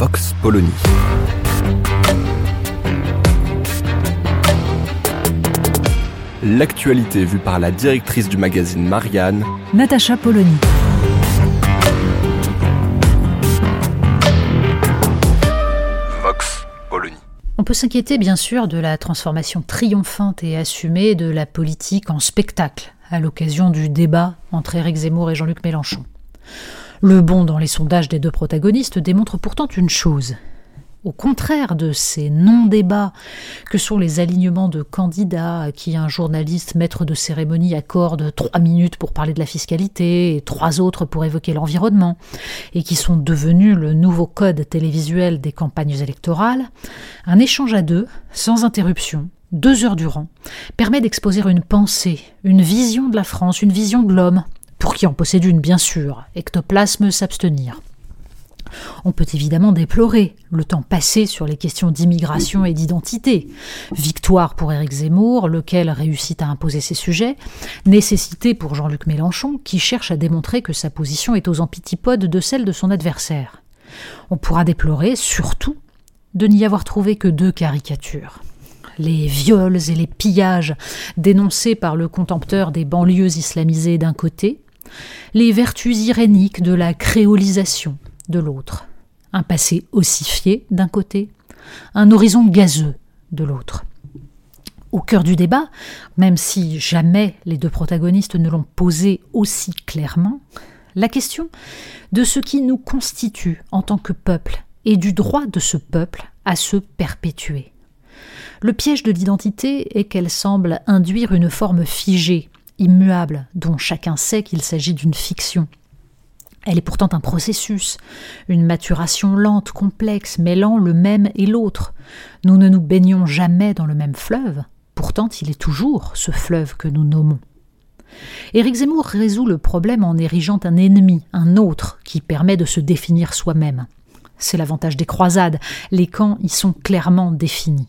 Vox Polony. L'actualité vue par la directrice du magazine Marianne, Natacha Polony. Vox Polony. On peut s'inquiéter bien sûr de la transformation triomphante et assumée de la politique en spectacle à l'occasion du débat entre Éric Zemmour et Jean-Luc Mélenchon. Le bond dans les sondages des deux protagonistes démontre pourtant une chose. Au contraire de ces non-débats que sont les alignements de candidats à qui un journaliste maître de cérémonie accorde trois minutes pour parler de la fiscalité et trois autres pour évoquer l'environnement, et qui sont devenus le nouveau code télévisuel des campagnes électorales, un échange à deux, sans interruption, deux heures durant, permet d'exposer une pensée, une vision de la France, une vision de l'homme, pour qui en possède une bien sûr, ectoplasme s'abstenir. On peut évidemment déplorer le temps passé sur les questions d'immigration et d'identité. Victoire pour Éric Zemmour, lequel réussit à imposer ses sujets, nécessité pour Jean-Luc Mélenchon, qui cherche à démontrer que sa position est aux antipodes de celle de son adversaire. On pourra déplorer, surtout, de n'y avoir trouvé que deux caricatures les viols et les pillages dénoncés par le contempteur des banlieues islamisées d'un côté, les vertus iréniques de la créolisation de l'autre, un passé ossifié d'un côté, un horizon gazeux de l'autre. Au cœur du débat, même si jamais les deux protagonistes ne l'ont posé aussi clairement, la question de ce qui nous constitue en tant que peuple et du droit de ce peuple à se perpétuer. Le piège de l'identité est qu'elle semble induire une forme figée, immuable, dont chacun sait qu'il s'agit d'une fiction. Elle est pourtant un processus, une maturation lente, complexe, mêlant le même et l'autre. Nous ne nous baignons jamais dans le même fleuve, pourtant il est toujours ce fleuve que nous nommons. Éric Zemmour résout le problème en érigeant un ennemi, un autre, qui permet de se définir soi-même. C'est l'avantage des croisades, les camps y sont clairement définis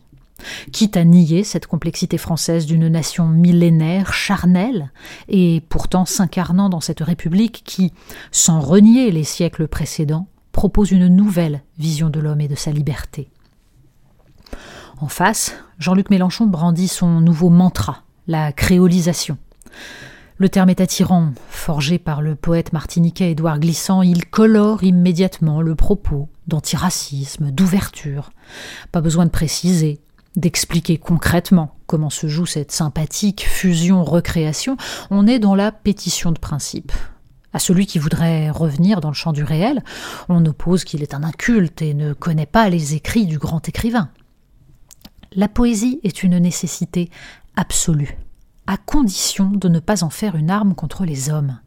quitte à nier cette complexité française d'une nation millénaire, charnelle, et pourtant s'incarnant dans cette République qui, sans renier les siècles précédents, propose une nouvelle vision de l'homme et de sa liberté. En face, Jean-Luc Mélenchon brandit son nouveau mantra, la créolisation. Le terme est attirant, forgé par le poète martiniquais Édouard Glissant, il colore immédiatement le propos d'antiracisme, d'ouverture. Pas besoin de préciser, d'expliquer concrètement comment se joue cette sympathique fusion-recréation, on est dans la pétition de principe. À celui qui voudrait revenir dans le champ du réel, on oppose qu'il est un inculte et ne connaît pas les écrits du grand écrivain. La poésie est une nécessité absolue, à condition de ne pas en faire une arme contre les hommes.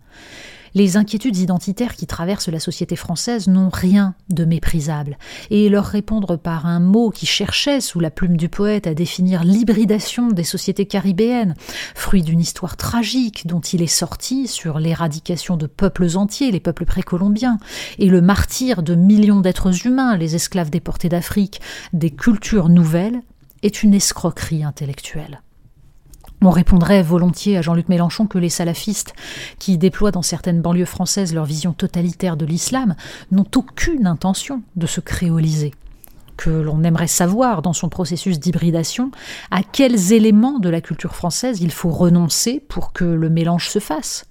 Les inquiétudes identitaires qui traversent la société française n'ont rien de méprisable, et leur répondre par un mot qui cherchait, sous la plume du poète, à définir l'hybridation des sociétés caribéennes, fruit d'une histoire tragique dont il est sorti sur l'éradication de peuples entiers, les peuples précolombiens, et le martyr de millions d'êtres humains, les esclaves déportés d'Afrique, des cultures nouvelles, est une escroquerie intellectuelle. On répondrait volontiers à Jean-Luc Mélenchon que les salafistes, qui déploient dans certaines banlieues françaises leur vision totalitaire de l'islam, n'ont aucune intention de se créoliser. Que l'on aimerait savoir dans son processus d'hybridation à quels éléments de la culture française il faut renoncer pour que le mélange se fasse.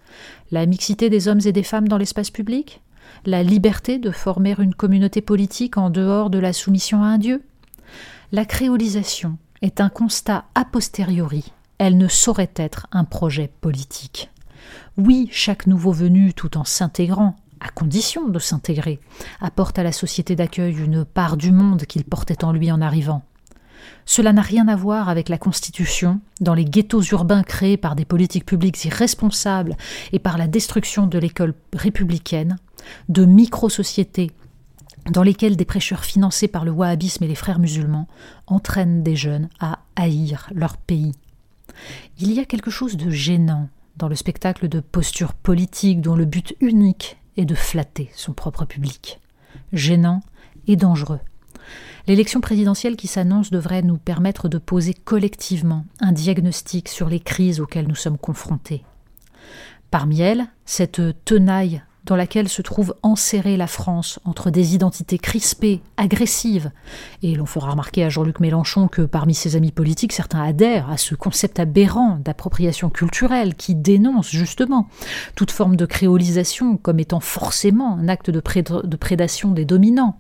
La mixité des hommes et des femmes dans l'espace public? La liberté de former une communauté politique en dehors de la soumission à un dieu? La créolisation est un constat a posteriori elle ne saurait être un projet politique. Oui, chaque nouveau venu, tout en s'intégrant, à condition de s'intégrer, apporte à la société d'accueil une part du monde qu'il portait en lui en arrivant. Cela n'a rien à voir avec la Constitution, dans les ghettos urbains créés par des politiques publiques irresponsables et par la destruction de l'école républicaine, de micro-sociétés dans lesquelles des prêcheurs financés par le wahhabisme et les frères musulmans entraînent des jeunes à haïr leur pays. Il y a quelque chose de gênant dans le spectacle de postures politiques dont le but unique est de flatter son propre public. Gênant et dangereux. L'élection présidentielle qui s'annonce devrait nous permettre de poser collectivement un diagnostic sur les crises auxquelles nous sommes confrontés. Parmi elles, cette tenaille dans laquelle se trouve enserrée la France entre des identités crispées, agressives. Et l'on fera remarquer à Jean-Luc Mélenchon que parmi ses amis politiques, certains adhèrent à ce concept aberrant d'appropriation culturelle qui dénonce justement toute forme de créolisation comme étant forcément un acte de, prédation des dominants.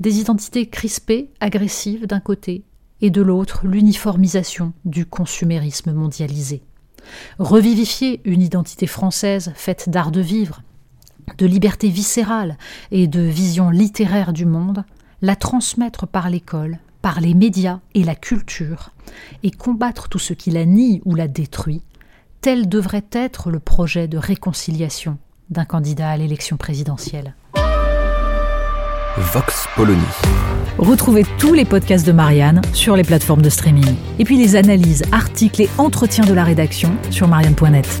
Des identités crispées, agressives d'un côté, et de l'autre l'uniformisation du consumérisme mondialisé. Revivifier une identité française faite d'art de vivre, de liberté viscérale et de vision littéraire du monde, la transmettre par l'école, par les médias et la culture, et combattre tout ce qui la nie ou la détruit, tel devrait être le projet de réconciliation d'un candidat à l'élection présidentielle. Vox Polony. Retrouvez tous les podcasts de Marianne sur les plateformes de streaming. Et puis les analyses, articles et entretiens de la rédaction sur marianne.net.